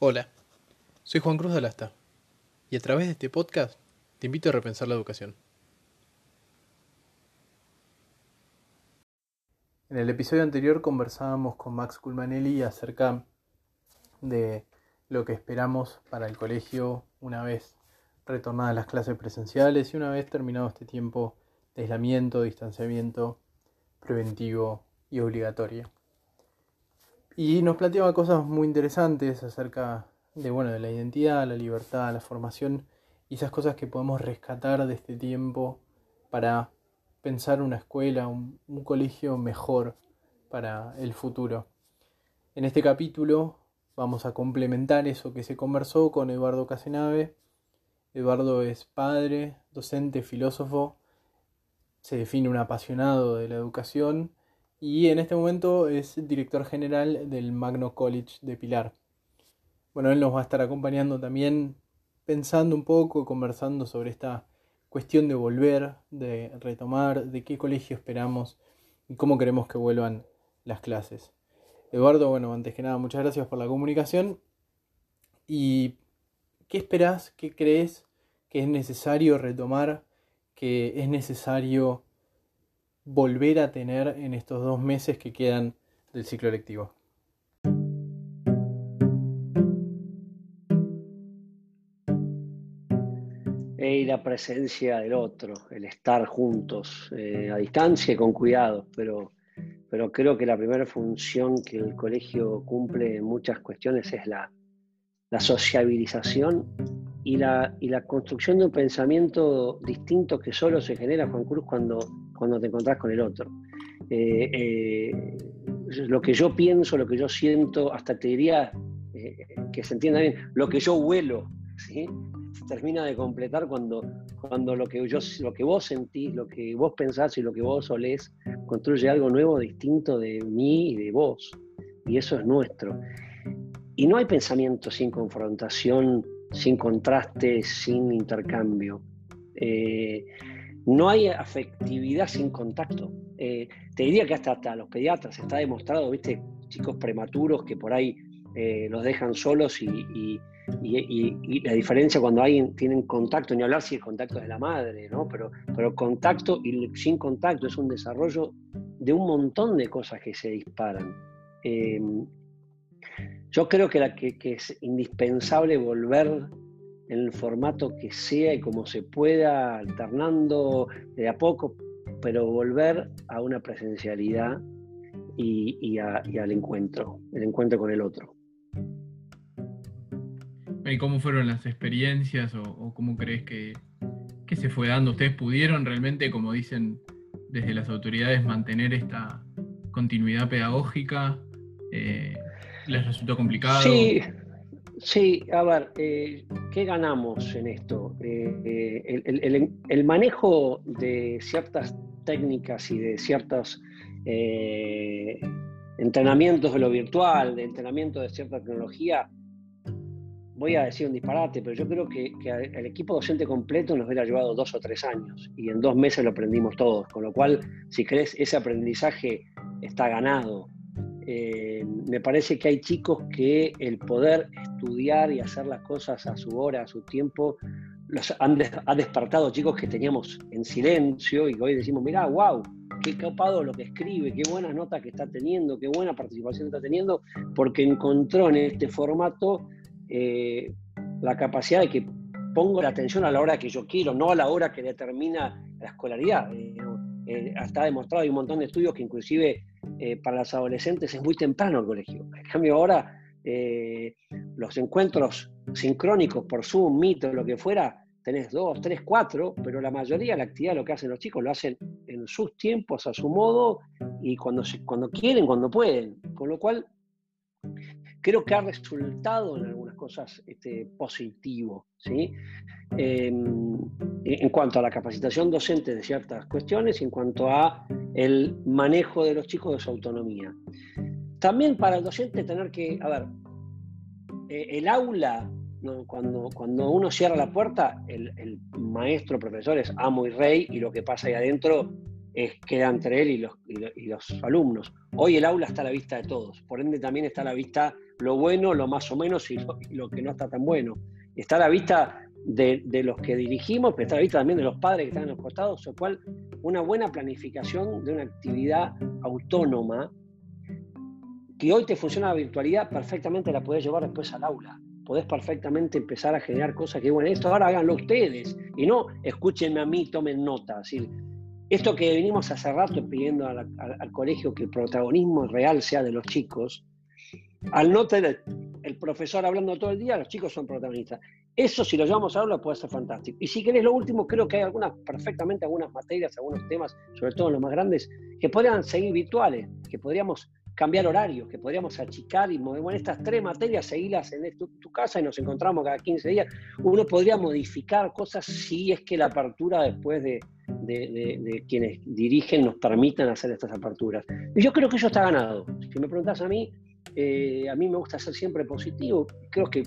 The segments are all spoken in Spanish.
Hola, soy Juan Cruz de Alasta y a través de este podcast te invito a repensar la educación. En el episodio anterior conversábamos con Max Culmanelli acerca de lo que esperamos para el colegio una vez retornadas las clases presenciales y una vez terminado este tiempo de aislamiento, distanciamiento preventivo y obligatorio. Y nos planteaba cosas muy interesantes acerca de, bueno, de la identidad, la libertad, la formación y esas cosas que podemos rescatar de este tiempo para pensar una escuela, un, un colegio mejor para el futuro. En este capítulo vamos a complementar eso que se conversó con Eduardo Casenave. Eduardo es padre, docente, filósofo, se define un apasionado de la educación y en este momento es director general del Magno College de Pilar. Bueno, él nos va a estar acompañando también pensando un poco, conversando sobre esta cuestión de volver, de retomar, de qué colegio esperamos y cómo queremos que vuelvan las clases. Eduardo, bueno, antes que nada, muchas gracias por la comunicación. ¿Y qué esperás, qué crees que es necesario retomar, que es necesario volver a tener en estos dos meses que quedan del ciclo lectivo? Y la presencia del otro, el estar juntos, eh, a distancia y con cuidado, pero, pero creo que la primera función que el colegio cumple en muchas cuestiones es la, la sociabilización y la, y la construcción de un pensamiento distinto que solo se genera, Juan Cruz, cuando cuando te encontrás con el otro. Eh, eh, lo que yo pienso, lo que yo siento, hasta te diría eh, que se entienda bien, lo que yo huelo, ¿sí? termina de completar cuando, cuando lo, que yo, lo que vos sentís, lo que vos pensás y lo que vos olés construye algo nuevo, distinto de mí y de vos. Y eso es nuestro. Y no hay pensamiento sin confrontación, sin contraste, sin intercambio. No hay afectividad sin contacto. Eh, te diría que hasta, hasta los pediatras está demostrado, viste, chicos prematuros que por ahí eh, los dejan solos y, la diferencia cuando alguien tienen contacto, ni hablar si el contacto es de la madre, ¿no? Pero, pero contacto y sin contacto es un desarrollo de un montón de cosas que se disparan. Eh, yo creo que, es indispensable volver en el formato que sea y como se pueda, alternando de a poco, pero volver a una presencialidad y, al encuentro, el encuentro con el otro. ¿Y cómo fueron las experiencias o, cómo crees que, se fue dando? ¿Ustedes pudieron realmente, como dicen desde las autoridades, mantener esta continuidad pedagógica? Eh, ¿Les resultó complicado? Sí, Sí, a ver, eh, ¿qué ganamos en esto? Eh, eh, el, manejo de ciertas técnicas y de ciertos entrenamientos de lo virtual, de entrenamiento de cierta tecnología, voy a decir un disparate, pero yo creo que, que el equipo docente completo nos hubiera llevado dos o tres años y en dos meses lo aprendimos todos, con lo cual, si crees, ese aprendizaje está ganado. Eh, me parece que hay chicos que el poder estudiar y hacer las cosas a su hora, a su tiempo, los han ha despertado chicos que teníamos en silencio y que hoy decimos, mira, wow, qué capado lo que escribe, qué buenas notas que está teniendo, qué buena participación está teniendo, porque encontró en este formato eh, la capacidad de que pongo la atención a la hora que yo quiero, no a la hora que determina la escolaridad. Eh, está demostrado, hay un montón de estudios que inclusive eh, para los adolescentes es muy temprano el colegio. En cambio ahora eh, los encuentros sincrónicos por Zoom, Meet o lo que fuera, tenés dos, tres, cuatro, pero la mayoría de la actividad lo que hacen los chicos lo hacen en sus tiempos, a su modo y cuando, cuando quieren, cuando pueden. Con lo cual creo que ha resultado en algunas cosas este, positivo, ¿sí? En cuanto a la capacitación docente de ciertas cuestiones y en cuanto a el manejo de los chicos de su autonomía. También para el docente tener que, a ver, eh, el aula, cuando, cuando uno cierra la puerta, el, el maestro, profesor es amo y rey y lo que pasa ahí adentro queda entre él y los, y los, alumnos. Hoy el aula está a la vista de todos, por ende también está a la vista lo bueno, lo más o menos y lo, que no está tan bueno. Está a la vista de, los que dirigimos, pero está a la vista también de los padres que están en los costados, lo cual una buena planificación de una actividad autónoma que hoy te funciona la virtualidad, perfectamente la puedes llevar después al aula. Podés perfectamente empezar a generar cosas que, bueno, esto ahora háganlo ustedes y no escúchenme a mí, tomen nota. Esto que venimos hace rato pidiendo al, colegio que el protagonismo real sea de los chicos, al no tener el profesor hablando todo el día, los chicos son protagonistas. Eso, si lo llevamos a aula, puede ser fantástico. Y si querés lo último, creo que hay algunas, perfectamente algunas materias, algunos temas, sobre todo los más grandes, que podrían seguir virtuales, que podríamos cambiar horarios, que podríamos achicar y mover. Bueno, estas tres materias, seguirlas en tu, casa y nos encontramos cada 15 días. Uno podría modificar cosas si es que la apertura después de, de, quienes dirigen nos permitan hacer estas aperturas. Y yo creo que eso está ganado. Si me preguntas a mí, eh, a mí me gusta ser siempre positivo. Creo que,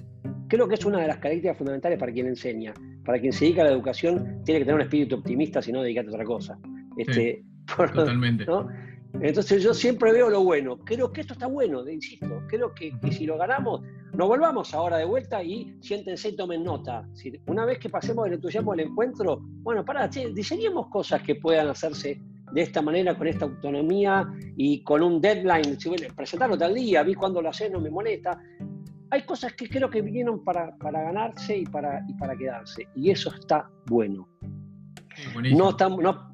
creo que es una de las características fundamentales para quien enseña. Para quien se dedica a la educación, tiene que tener un espíritu optimista, si no, dedicarte a otra cosa. Este, totalmente. Entonces yo siempre veo lo bueno. Creo que esto está bueno, insisto. Creo que, si lo ganamos, nos volvamos ahora de vuelta y siéntense y tomen nota. una vez que pasemos el entusiasmo del encuentro, bueno, para, diseñemos cosas que puedan hacerse de esta manera, con esta autonomía y con un deadline. Si presentarlo tal día, vi cuando lo hace, no me molesta. Hay cosas que creo que vinieron para, ganarse y para, y para quedarse. Y eso está bueno. No, no,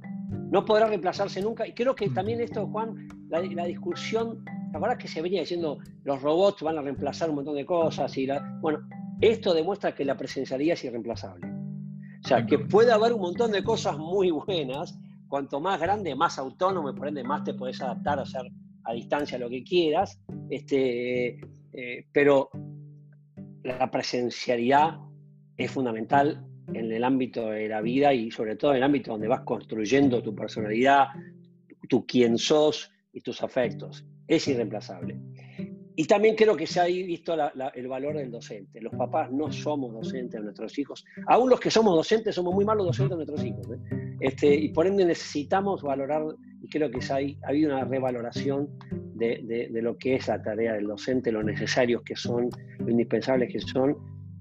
no podrá reemplazarse nunca. Y creo que también esto, Juan, la, discusión, la verdad que se venía diciendo los robots van a reemplazar un montón de cosas? Y bueno, esto demuestra que la presencialidad es irreemplazable. O sea, que puede haber un montón de cosas muy buenas. Cuanto más grande, más autónomo, por ende, más te puedes adaptar a hacer a distancia lo que quieras. Este, eh, pero la presencialidad es fundamental en el ámbito de la vida y sobre todo en el ámbito donde vas construyendo tu personalidad, tu quién sos y tus afectos. Es irreemplazable. Y también creo que se ha visto el valor del docente. Los papás no somos docentes de nuestros hijos. Aún los que somos docentes somos muy malos docentes de nuestros hijos. ¿eh? Este, y por ende necesitamos valorar, y creo que ha, habido una revaloración de, de, lo que es la tarea del docente, lo necesarios que son, lo indispensables que son,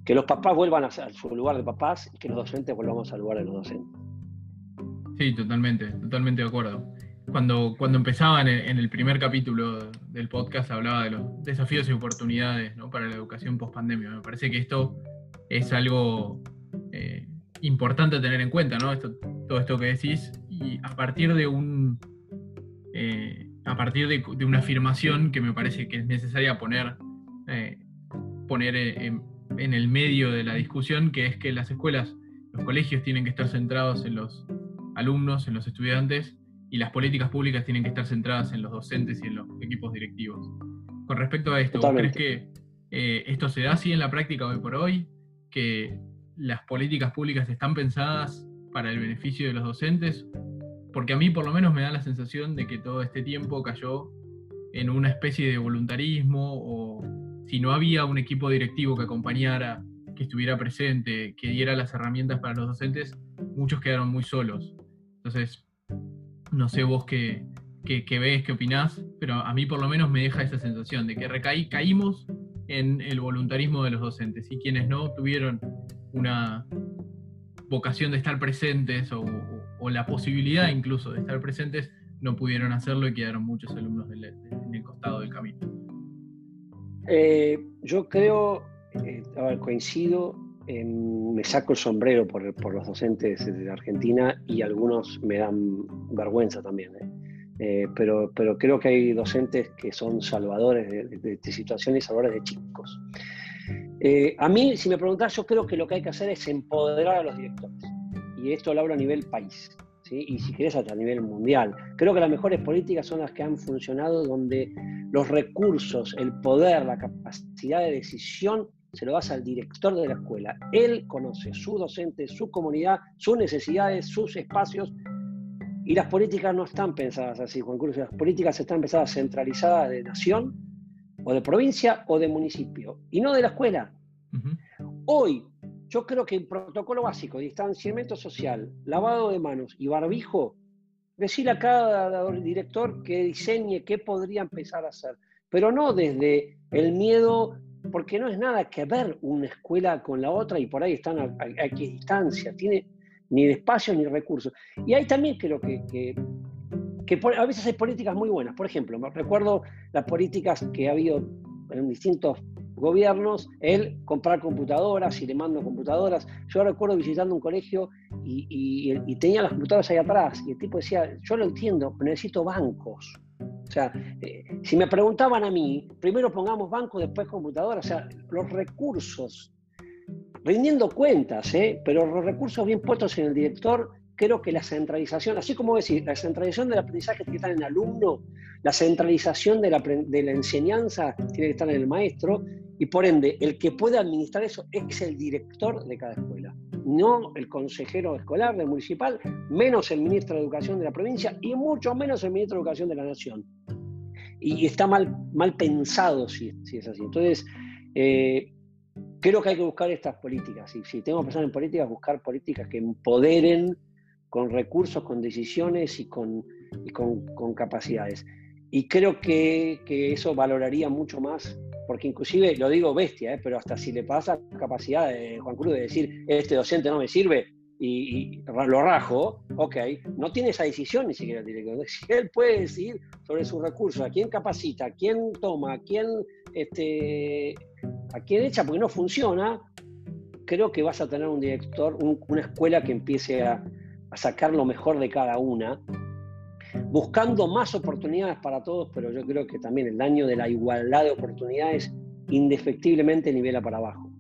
que los papás vuelvan a, su lugar de papás y que los docentes volvamos al lugar de los docentes. Sí, totalmente, totalmente de acuerdo. Cuando, cuando empezaba en el, primer capítulo del podcast hablaba de los desafíos y oportunidades para la educación post pandemia. Me parece que esto es algo eh, importante a tener en cuenta, ¿no? Esto, todo esto que decís, y a partir de un eh, a partir de, una afirmación que me parece que es necesaria poner, eh, poner en, en el medio de la discusión, que es que las escuelas, los colegios tienen que estar centrados en los alumnos, en los estudiantes, y las políticas públicas tienen que estar centradas en los docentes y en los equipos directivos. Con respecto a esto, ¿crees que eh, esto se da así en la práctica hoy por hoy? ¿Que las políticas públicas están pensadas para el beneficio de los docentes? Porque a mí por lo menos me da la sensación de que todo este tiempo cayó en una especie de voluntarismo o si no había un equipo directivo que acompañara, que estuviera presente, que diera las herramientas para los docentes, muchos quedaron muy solos. Entonces, no sé vos qué, ves, qué opinás, pero a mí por lo menos me deja esa sensación de que recaí, caímos en el voluntarismo de los docentes y quienes no tuvieron una vocación de estar presentes o, la posibilidad incluso de estar presentes, no pudieron hacerlo y quedaron muchos alumnos en el costado del camino. Eh, yo creo, eh, coincido, me saco el sombrero por, los docentes de Argentina y algunos me dan vergüenza también. ¿eh? pero, pero creo que hay docentes que son salvadores de, situaciones y salvadores de chicos. a mí, si me preguntas, yo creo que lo que hay que hacer es empoderar a los directores. Y esto lo hablo a nivel país. Y si querés hasta a nivel mundial. Creo que las mejores políticas son las que han funcionado donde los recursos, el poder, la capacidad de decisión, se lo das al director de la escuela. Él conoce su docente, su comunidad, sus necesidades, sus espacios. Y las políticas no están pensadas así, Juan Cruz. Las políticas están pensadas centralizadas de nación, o de provincia, o de municipio, y no de la escuela. Hoy, yo creo que el protocolo básico, distanciamiento social, lavado de manos y barbijo decirle a cada director que diseñe qué podría empezar a hacer, pero no desde el miedo, porque no es nada que ver una escuela con la otra y por ahí están a, distancia, tiene ni espacio ni recursos. Y ahí también creo que, que, que a veces hay políticas muy buenas. Por ejemplo, recuerdo las políticas que ha habido en distintos gobiernos, el comprar computadoras y le mando computadoras. Yo recuerdo visitando un colegio y, tenía las computadoras ahí atrás y el tipo decía, yo lo entiendo, pero necesito bancos. O sea, eh, si me preguntaban a mí, primero pongamos bancos, después computadoras, o sea, los recursos, rindiendo cuentas, ¿eh? pero los recursos bien puestos en el director creo que la centralización, así como decir, la centralización del aprendizaje que estar en el alumno, la centralización de la, de la, enseñanza tiene que estar en el maestro, y por ende, el que puede administrar eso es el director de cada escuela, no el consejero escolar del municipal, menos el ministro de Educación de la provincia y mucho menos el ministro de Educación de la Nación. Y, está mal, mal pensado si, es así. Entonces, eh, creo que hay que buscar estas políticas. Y si tengo que pensar en políticas, buscar políticas que empoderen con recursos, con decisiones y con, con, capacidades. Y creo que, eso valoraría mucho más, porque inclusive, lo digo bestia, ¿eh? pero hasta si le pasa capacidad de Juan Cruz de decir, este docente no me sirve y, lo rajo, ok, no tiene esa decisión ni siquiera el director. Él puede decidir sobre sus recursos, a quién capacita, a quién toma, a quién, este, a quién echa, porque no funciona, creo que vas a tener un director, una escuela que empiece a, a sacar lo mejor de cada una, buscando más oportunidades para todos, pero yo creo que también el daño de la igualdad de oportunidades indefectiblemente nivela para abajo.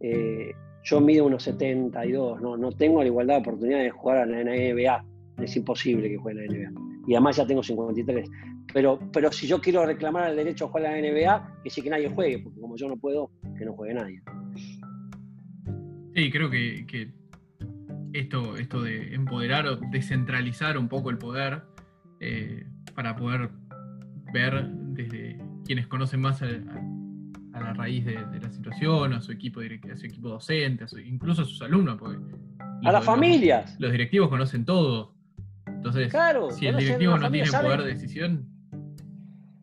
Eh, yo mido unos 72, no, no tengo la igualdad de oportunidades de jugar a la NBA, es imposible que juegue en la NBA. Y además ya tengo 53. Pero, pero si yo quiero reclamar el derecho a jugar a la NBA, que sí que nadie juegue, porque como yo no puedo, que no juegue nadie. Sí, creo que, que esto, esto de empoderar o descentralizar un poco el poder eh, para poder ver desde quienes conocen más a, la raíz de, la situación, a su equipo, a su equipo docente, incluso a sus alumnos. Porque a las familias. Los, directivos conocen todo. Entonces, si el directivo no tiene poder de decisión,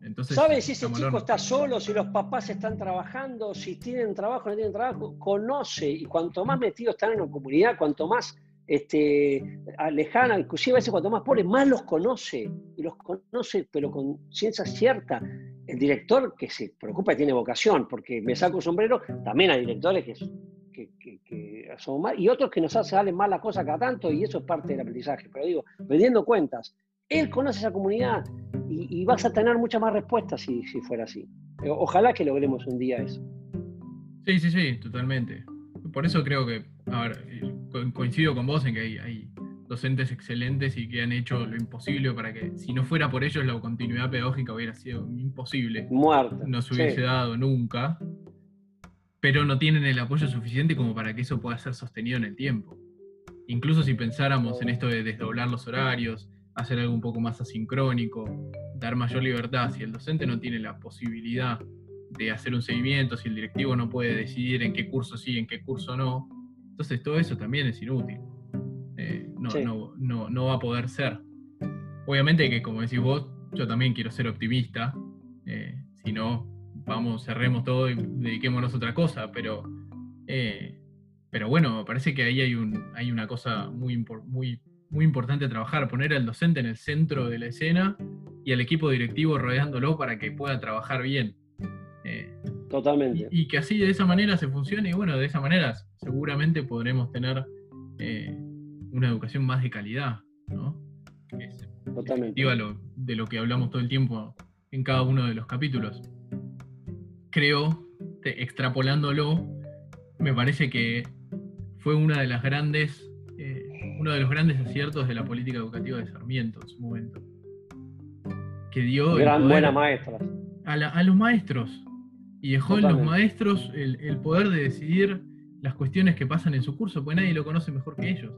entonces. ¿Sabe si ese chico está solo, si los papás están trabajando, si tienen trabajo o no tienen trabajo? Conoce, y cuanto más metidos están en la comunidad, cuanto más este, lejana, inclusive a veces cuanto más pobre, más los conoce, y los conoce, pero con ciencia cierta. El director que se preocupa y tiene vocación, porque me saco un sombrero, también hay directores que, que, son mal, y otros que nos salen mal las cosas cada tanto, y eso es parte del aprendizaje. Pero digo, vendiendo cuentas, él conoce esa comunidad y, vas a tener muchas más respuestas si, fuera así. Ojalá que logremos un día eso. Sí, sí, sí, totalmente. Por eso creo que, a ver, coincido con vos en que hay, docentes excelentes y que han hecho lo imposible para que, si no fuera por ellos, la continuidad pedagógica hubiera sido imposible. Muerta. No se hubiese dado nunca. Pero no tienen el apoyo suficiente como para que eso pueda ser sostenido en el tiempo. Incluso si pensáramos en esto de desdoblar los horarios, hacer algo un poco más asincrónico, dar mayor libertad, si el docente no tiene la posibilidad de hacer un seguimiento, si el directivo no puede decidir en qué curso sí, en qué curso no, entonces todo eso también es inútil. Eh, no, va a poder ser. Obviamente que como decís vos, yo también quiero ser optimista. Eh, si no, vamos, cerremos todo y dediquémonos a otra cosa. Pero, eh, pero bueno, me parece que ahí hay, un, hay una cosa muy, muy, muy importante a trabajar, poner al docente en el centro de la escena y al equipo directivo rodeándolo para que pueda trabajar bien. Totalmente. Y, que así de esa manera se funcione y bueno, de esa manera seguramente podremos tener eh, una educación más de calidad, ¿no? Totalmente. de lo que hablamos todo el tiempo en cada uno de los capítulos. Creo, extrapolándolo, me parece que fue una de las grandes, eh, uno de los grandes aciertos de la política educativa de Sarmiento en su momento. Que dio Gran, buena maestra. a los maestros, y dejó en los maestros el, poder de decidir las cuestiones que pasan en su curso, porque nadie lo conoce mejor que ellos,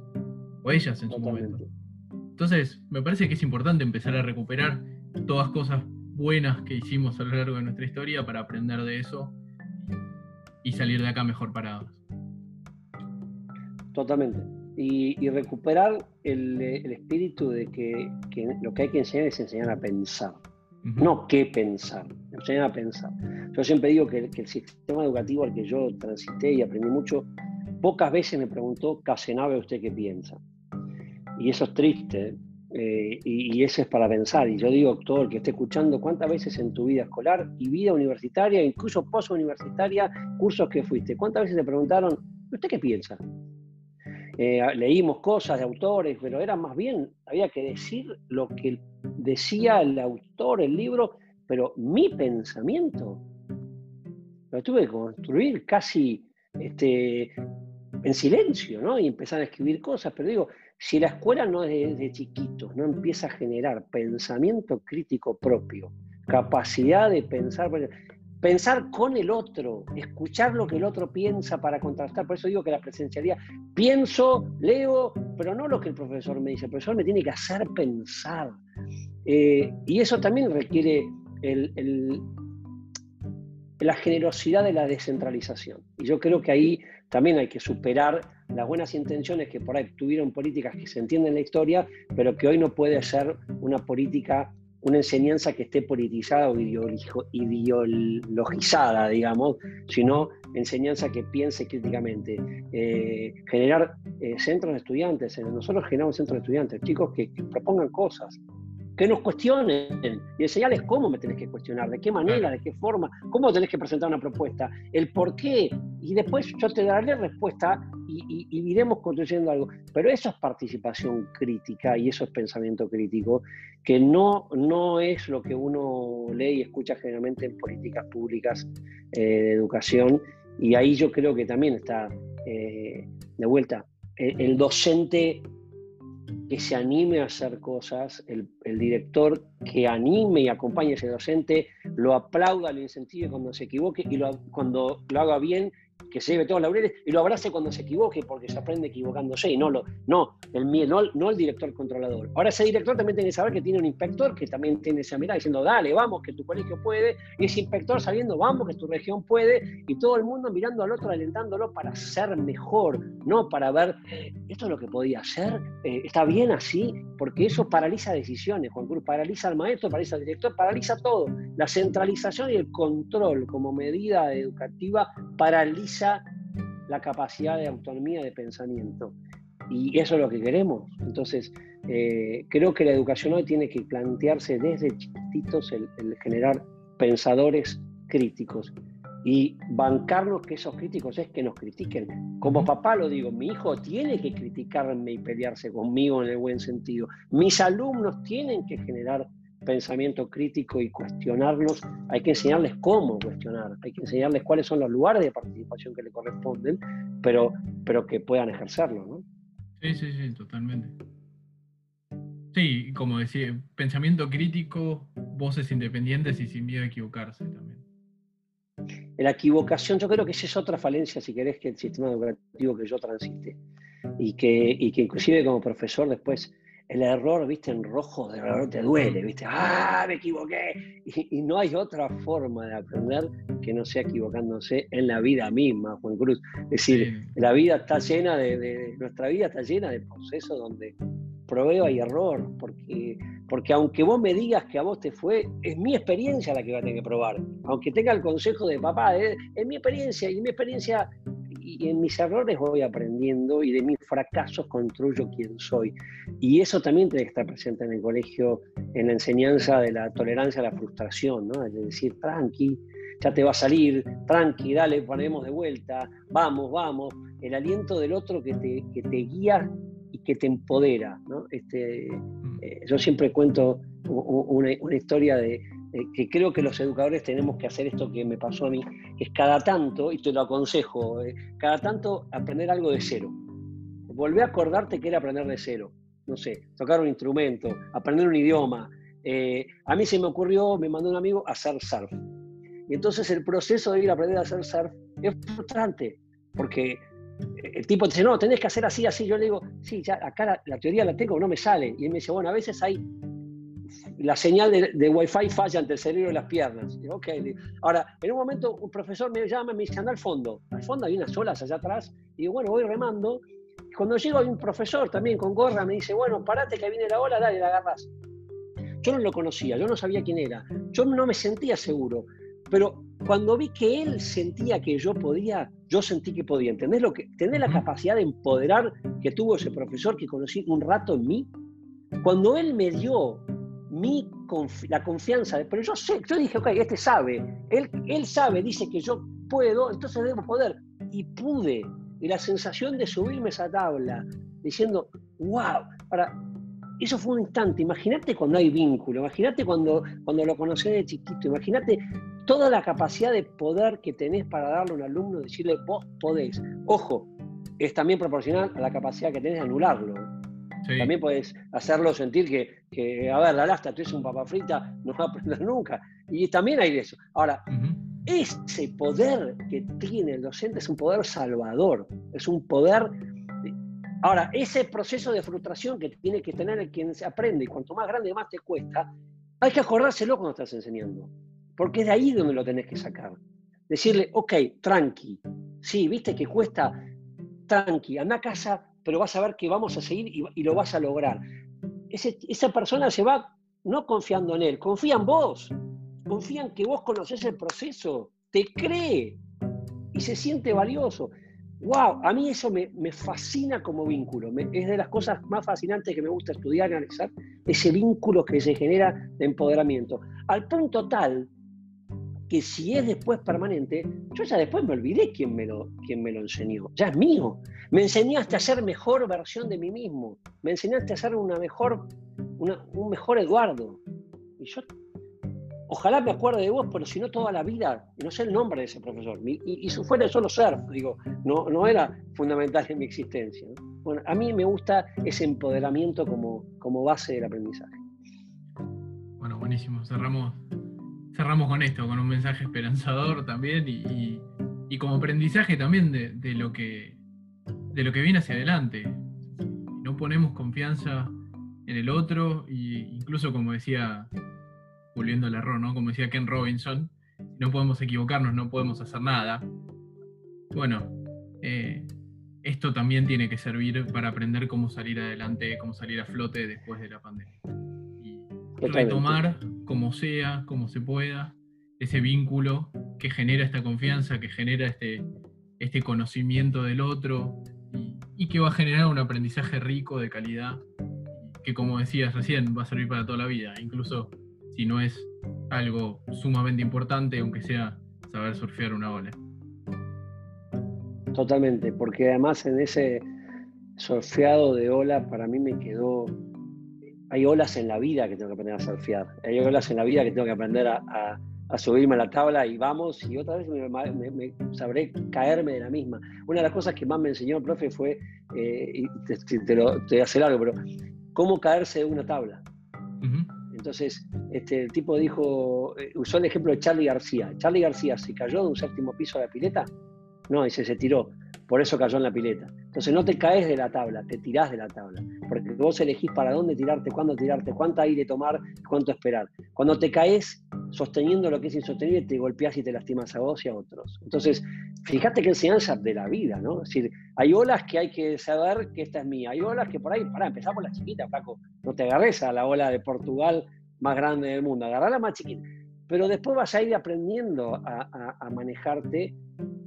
o ellas en su momento. Entonces, me parece que es importante empezar a recuperar todas cosas buenas que hicimos a lo largo de nuestra historia para aprender de eso y salir de acá mejor parados. Totalmente. y, recuperar el, espíritu de que, lo que hay que enseñar es enseñar a pensar, no qué pensar, enseñar a pensar. Yo siempre digo que, el sistema educativo al que yo transité y aprendí mucho, pocas veces me preguntó, Casenave, ¿usted qué piensa? Y eso es triste, eh, y, eso es para pensar. Y yo digo, todo el que esté escuchando, ¿cuántas veces en tu vida escolar y vida universitaria, incluso post-universitaria, cursos que fuiste, cuántas veces te preguntaron, ¿usted qué piensa? Eh, leímos cosas de autores, pero era más bien, había que decir lo que decía el autor, el libro, pero mi pensamiento lo tuve que construir casi este, en silencio, ¿no? Y empezar a escribir cosas, pero digo, si la escuela no es de chiquitos, no empieza a generar pensamiento crítico propio, capacidad de pensar, pensar con el otro, escuchar lo que el otro piensa para contrastar. Por eso digo que la presencialidad, pienso, leo, pero no lo que el profesor me dice, el profesor me tiene que hacer pensar. Eh, y eso también requiere la generosidad de la descentralización. Y yo creo que ahí también hay que superar las buenas intenciones que por ahí tuvieron políticas que se entienden en la historia, pero que hoy no puede ser una política una enseñanza que esté politizada o ideologizada, digamos, sino enseñanza que piense críticamente. Eh, generar eh, centros de estudiantes, nosotros generamos centros de estudiantes, chicos que propongan cosas, que nos cuestionen. Y enseñarles cómo me tenés que cuestionar, de qué manera, de qué forma, cómo tenés que presentar una propuesta, el por qué, y después yo te daré respuesta y, iremos construyendo algo. Pero eso es participación crítica y eso es pensamiento crítico, que no, no es lo que uno lee y escucha generalmente en políticas públicas eh, de educación, y ahí yo creo que también está eh, de vuelta el docente que se anime a hacer cosas, el, director que anime y acompañe a ese docente, lo aplauda, lo incentive cuando se equivoque y lo, cuando lo haga bien que se lleve todos los laureles y lo abrace cuando se equivoque, porque se aprende equivocándose, y no, lo, no, el, no, no el director controlador. Ahora ese director también tiene que saber que tiene un inspector que también tiene esa mirada diciendo, dale, vamos, que tu colegio puede, y ese inspector sabiendo, vamos, que tu región puede, y todo el mundo mirando al otro, alentándolo para ser mejor, no para ver, eh, esto es lo que podía hacer, eh, está bien así, porque eso paraliza decisiones, Juan Cruz, paraliza al maestro, paraliza al director, paraliza todo. La centralización y el control como medida educativa paraliza la capacidad de autonomía de pensamiento. Y eso es lo que queremos. Entonces, eh, creo que la educación hoy tiene que plantearse desde chiquititos el, generar pensadores críticos y bancarnos que esos críticos es que nos critiquen. Como papá lo digo, mi hijo tiene que criticarme y pelearse conmigo en el buen sentido. Mis alumnos tienen que generar pensamiento crítico y cuestionarlos, hay que enseñarles cómo cuestionar, hay que enseñarles cuáles son los lugares de participación que le corresponden, pero, pero que puedan ejercerlo, ¿no? Sí, sí, sí, totalmente. Sí, como decía, pensamiento crítico, voces independientes y sin miedo a equivocarse también. La equivocación, yo creo que esa es otra falencia, si querés, que el sistema educativo que yo transite. Y que, y que inclusive como profesor después el error, viste, en rojo, de verdad te duele, viste, ¡ah, me equivoqué! Y, no hay otra forma de aprender que no sea equivocándose en la vida misma, Juan Cruz. Es decir, la vida está llena de, nuestra vida está llena de procesos donde prueba y error, porque, porque aunque vos me digas que a vos te fue, es mi experiencia la que va a tener que probar. Aunque tenga el consejo de papá, es, es mi experiencia, y mi experiencia y en mis errores voy aprendiendo y de mis fracasos construyo quién soy. Y eso también tiene que estar presente en el colegio, en la enseñanza de la tolerancia a la frustración, ¿no? Es decir, tranqui, ya te va a salir, tranqui, dale, ponemos de vuelta, vamos, vamos. El aliento del otro que te, que te guía y que te empodera, ¿no? Este, mm. eh, yo siempre cuento una, una historia de, eh, que creo que los educadores tenemos que hacer esto que me pasó a mí, es cada tanto, y te lo aconsejo, eh, cada tanto aprender algo de cero. Volvé a acordarte que era aprender de cero. No sé, tocar un instrumento, aprender un idioma. Eh, a mí se me ocurrió, me mandó un amigo, hacer surf. Y entonces el proceso de ir a aprender a hacer surf es frustrante, porque el tipo dice, no, tenés que hacer así, así. Yo le digo, sí, ya acá la, la teoría la tengo, no me sale. Y él me dice, bueno, a veces hay la señal de, de Wi-Fi falla entre el cerebro y las piernas. Okay. Ahora, en un momento un profesor me llama y me dice, anda al fondo. Al fondo hay unas olas allá atrás. Y digo, bueno, voy remando. cuando llego hay un profesor también con gorra, me dice, bueno, parate que viene la ola, dale, la agarras. Yo no lo conocía, yo no sabía quién era, yo no me sentía seguro, pero cuando vi que él sentía que yo podía, yo sentí que podía. ¿Entendés lo que? Tener la capacidad de empoderar que tuvo ese profesor que conocí un rato en mí. Cuando él me dio mi la confianza, pero yo sé, yo dije, ok, este sabe, él, él sabe, dice que yo puedo, entonces debo poder. Y pude. Y la sensación de subirme esa tabla, diciendo, wow, para, eso fue un instante. Imagínate cuando hay vínculo, imagínate cuando, cuando lo conocés de chiquito, imagínate toda la capacidad de poder que tenés para darle a un alumno, decirle, vos podés. Ojo, es también proporcional a la capacidad que tenés de anularlo. También podés hacerlo sentir que, a ver, la lasta, tú eres un papa frita, no va a aprender nunca. Y también hay de eso. Ahora, ese poder que tiene el docente es un poder salvador, es un poder... Ahora, ese proceso de frustración que tiene que tener el quien se aprende, y cuanto más grande más te cuesta, hay que acordárselo cuando estás enseñando porque es de ahí donde lo tenés que sacar. Decirle, ok, tranqui, sí, viste que cuesta, tranqui, anda a casa, pero vas a ver que vamos a seguir y, lo vas a lograr. esa persona se va no confiando en él, confía en vos, confía en que vos conocés el proceso, te cree y se siente valioso. ¡Wow! A mí eso me, fascina como vínculo. es de las cosas más fascinantes que me gusta estudiar y analizar, ese vínculo que se genera de empoderamiento. Al punto tal que si es después permanente, yo ya después me olvidé quién me lo, quién me lo enseñó. Ya es mío. Me enseñaste a ser mejor versión de mí mismo. Me enseñaste a ser una mejor, un mejor Eduardo. Y yo, ojalá me acuerde de vos, pero si no toda la vida, y no sé el nombre de ese profesor. Y, y, si fuera solo ser, digo, no, no era fundamental en mi existencia. Bueno, a mí me gusta ese empoderamiento como, como base del aprendizaje. Bueno, buenísimo. Cerramos cerramos con esto, con un mensaje esperanzador también y, como aprendizaje también de, lo que, de lo que viene hacia adelante. No ponemos confianza en el otro e incluso como decía, volviendo al error, ¿no? como decía Ken Robinson, no podemos equivocarnos, no podemos hacer nada. Bueno, eh, esto también tiene que servir para aprender cómo salir adelante, cómo salir a flote después de la pandemia retomar como sea, como se pueda, ese vínculo que genera esta confianza, que genera este, este conocimiento del otro y, que va a generar un aprendizaje rico, de calidad, que como decías recién, va a servir para toda la vida, incluso si no es algo sumamente importante, aunque sea saber surfear una ola. Totalmente, porque además en ese surfeado de ola para mí me quedó hay olas en la vida que tengo que aprender a surfear. Hay olas en la vida que tengo que aprender a, subirme a la tabla y vamos, y otra vez me, sabré caerme de la misma. Una de las cosas que más me enseñó el profe fue, eh, y te, lo, voy a hacer algo, pero cómo caerse de una tabla. Entonces, este, el tipo dijo, eh, usó el ejemplo de Charlie García. Charlie García se cayó de un séptimo piso de la pileta. No, dice, se tiró. Por eso cayó en la pileta. Entonces no te caes de la tabla, te tirás de la tabla. Porque vos elegís para dónde tirarte, cuándo tirarte, cuánto aire tomar, cuánto esperar. Cuando te caes sosteniendo lo que es insostenible, te golpeás y te lastimas a vos y a otros. Entonces, fíjate qué enseñanza de la vida, ¿no? Es decir, hay olas que hay que saber que esta es mía. Hay olas que por ahí, para empezar por la chiquita, Paco. No te agarres a la ola de Portugal más grande del mundo, agarrá la más chiquita. Pero después vas a ir aprendiendo a manejarte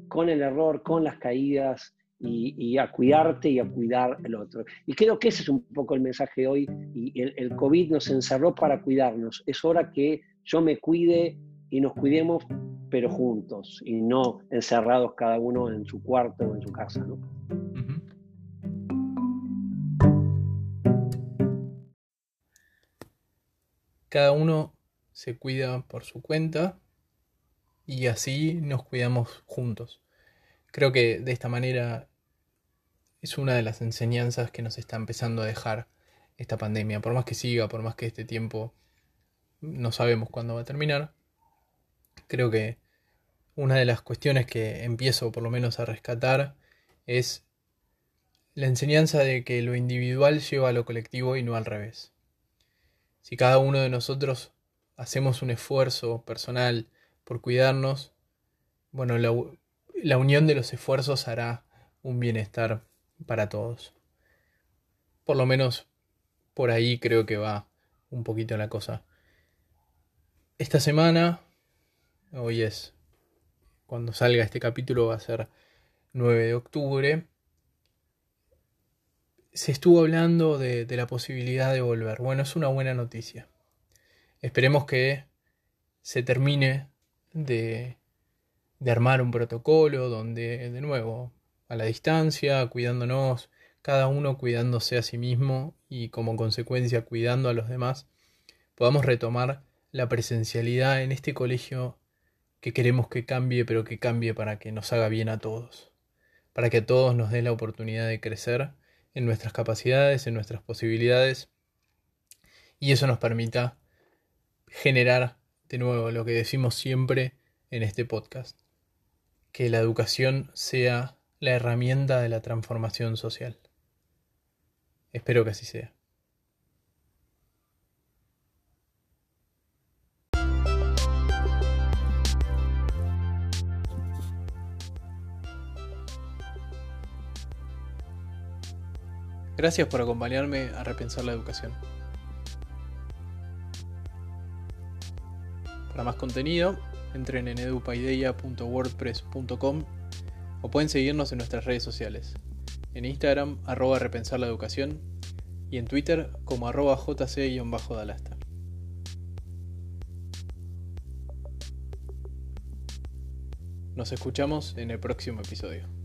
con el error, con las caídas y, a cuidarte y a cuidar al otro. Y creo que ese es un poco el mensaje hoy y el, COVID nos encerró para cuidarnos. Es hora que yo me cuide y nos cuidemos, pero juntos y no encerrados cada uno en su cuarto o en su casa. Cada uno se cuida por su cuenta y así nos cuidamos juntos. Creo que de esta manera es una de las enseñanzas que nos está empezando a dejar esta pandemia. Por más que siga, por más que este tiempo no sabemos cuándo va a terminar, creo que una de las cuestiones que empiezo por lo menos a rescatar es la enseñanza de que lo individual lleva a lo colectivo y no al revés. Si cada uno de nosotros hacemos un esfuerzo personal por cuidarnos, bueno, la, unión de los esfuerzos hará un bienestar para todos. Por lo menos por ahí creo que va un poquito la cosa. Esta semana, hoy es, cuando salga este capítulo va a ser 9 de octubre, se estuvo hablando de, la posibilidad de volver. Bueno, es una buena noticia. Esperemos que se termine de, armar un protocolo donde, de nuevo, a la distancia, cuidándonos, cada uno cuidándose a sí mismo y como consecuencia cuidando a los demás, podamos retomar la presencialidad en este colegio que queremos que cambie, pero que cambie para que nos haga bien a todos, para que a todos nos dé la oportunidad de crecer en nuestras capacidades, en nuestras posibilidades, y eso nos permita generar de nuevo lo que decimos siempre en este podcast, que la educación sea la herramienta de la transformación social. Espero que así sea. Gracias por acompañarme a repensar la educación. Para más contenido, entren en edupaideia.wordpress.com o pueden seguirnos en nuestras redes sociales. En Instagram, arroba repensar la educación y en Twitter como arroba jc-dalasta. Nos escuchamos en el próximo episodio.